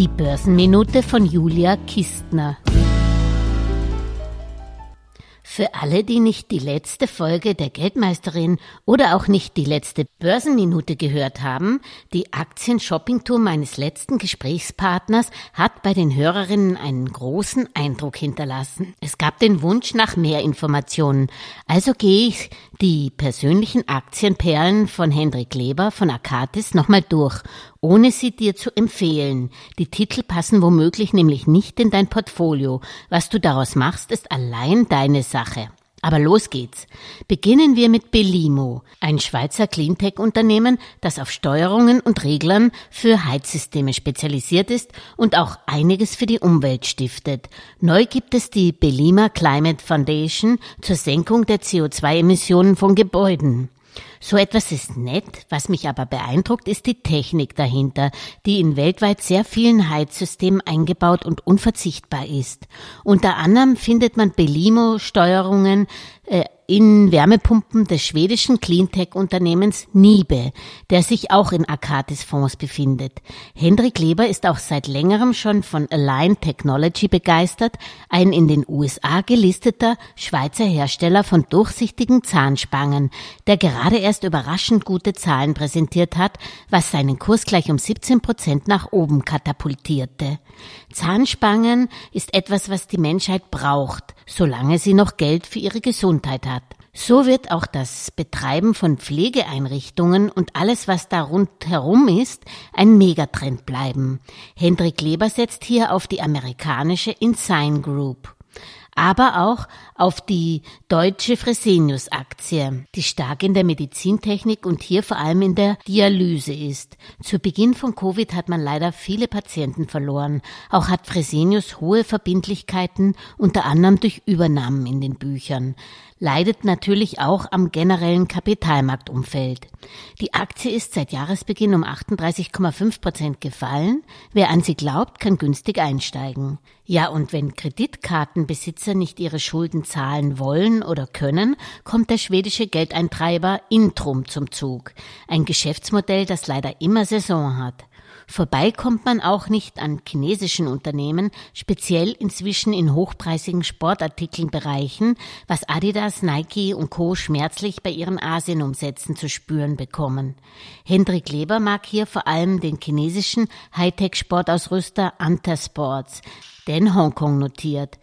Die Börsenminute von Julia Kistner. Für alle, die nicht die letzte Folge der Geldmeisterin oder auch nicht die letzte Börsenminute gehört haben, die Aktien-Shopping-Tour meines letzten Gesprächspartners hat bei den Hörerinnen einen großen Eindruck hinterlassen. Es gab den Wunsch nach mehr Informationen. Also gehe ich die persönlichen Aktienperlen von Hendrik Leber von Akatis nochmal durch ohne sie dir zu empfehlen. Die Titel passen womöglich nämlich nicht in dein Portfolio. Was du daraus machst, ist allein deine Sache. Aber los geht's. Beginnen wir mit Belimo, ein Schweizer Cleantech-Unternehmen, das auf Steuerungen und Reglern für Heizsysteme spezialisiert ist und auch einiges für die Umwelt stiftet. Neu gibt es die Belima Climate Foundation zur Senkung der CO2-Emissionen von Gebäuden. So etwas ist nett, was mich aber beeindruckt, ist die Technik dahinter, die in weltweit sehr vielen Heizsystemen eingebaut und unverzichtbar ist. Unter anderem findet man Belimo-Steuerungen, äh, in Wärmepumpen des schwedischen Cleantech-Unternehmens Nibe, der sich auch in Akatis Fonds befindet. Hendrik Leber ist auch seit längerem schon von Align Technology begeistert, ein in den USA gelisteter Schweizer Hersteller von durchsichtigen Zahnspangen, der gerade erst überraschend gute Zahlen präsentiert hat, was seinen Kurs gleich um 17 Prozent nach oben katapultierte. Zahnspangen ist etwas, was die Menschheit braucht, solange sie noch Geld für ihre Gesundheit hat. So wird auch das Betreiben von Pflegeeinrichtungen und alles, was da rundherum ist, ein Megatrend bleiben. Hendrik Leber setzt hier auf die amerikanische Insign Group aber auch auf die deutsche Fresenius-Aktie, die stark in der Medizintechnik und hier vor allem in der Dialyse ist. Zu Beginn von Covid hat man leider viele Patienten verloren. Auch hat Fresenius hohe Verbindlichkeiten, unter anderem durch Übernahmen in den Büchern leidet natürlich auch am generellen Kapitalmarktumfeld. Die Aktie ist seit Jahresbeginn um 38,5 Prozent gefallen. Wer an sie glaubt, kann günstig einsteigen. Ja, und wenn Kreditkartenbesitzer nicht ihre Schulden zahlen wollen oder können, kommt der schwedische Geldeintreiber Intrum zum Zug. Ein Geschäftsmodell, das leider immer Saison hat. Vorbei kommt man auch nicht an chinesischen Unternehmen, speziell inzwischen in hochpreisigen Sportartikelbereichen, was Adidas, Nike und Co. schmerzlich bei ihren Asienumsätzen zu spüren bekommen. Hendrik Leber mag hier vor allem den chinesischen Hightech-Sportausrüster Anta Sports, der in Hongkong notiert.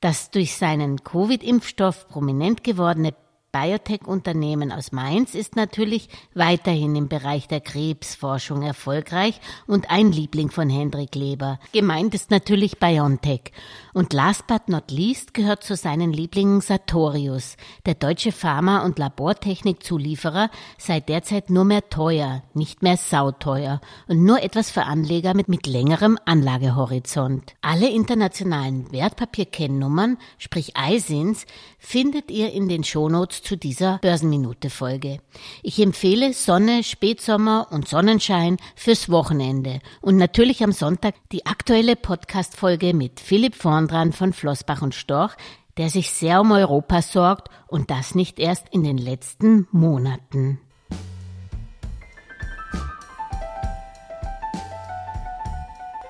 Das durch seinen Covid-Impfstoff prominent gewordene Biotech-Unternehmen aus Mainz ist natürlich weiterhin im Bereich der Krebsforschung erfolgreich und ein Liebling von Hendrik Leber. Gemeint ist natürlich BioNTech. Und last but not least gehört zu seinen Lieblingen Sartorius, der deutsche Pharma- und Labortechnikzulieferer, sei derzeit nur mehr teuer, nicht mehr sauteuer und nur etwas für Anleger mit, mit längerem Anlagehorizont. Alle internationalen Wertpapierkennnummern, sprich ISINs, findet ihr in den Shownotes zu dieser Börsenminute-Folge. Ich empfehle Sonne, Spätsommer und Sonnenschein fürs Wochenende und natürlich am Sonntag die aktuelle Podcast-Folge mit Philipp Vorndran von Flossbach und Storch, der sich sehr um Europa sorgt und das nicht erst in den letzten Monaten.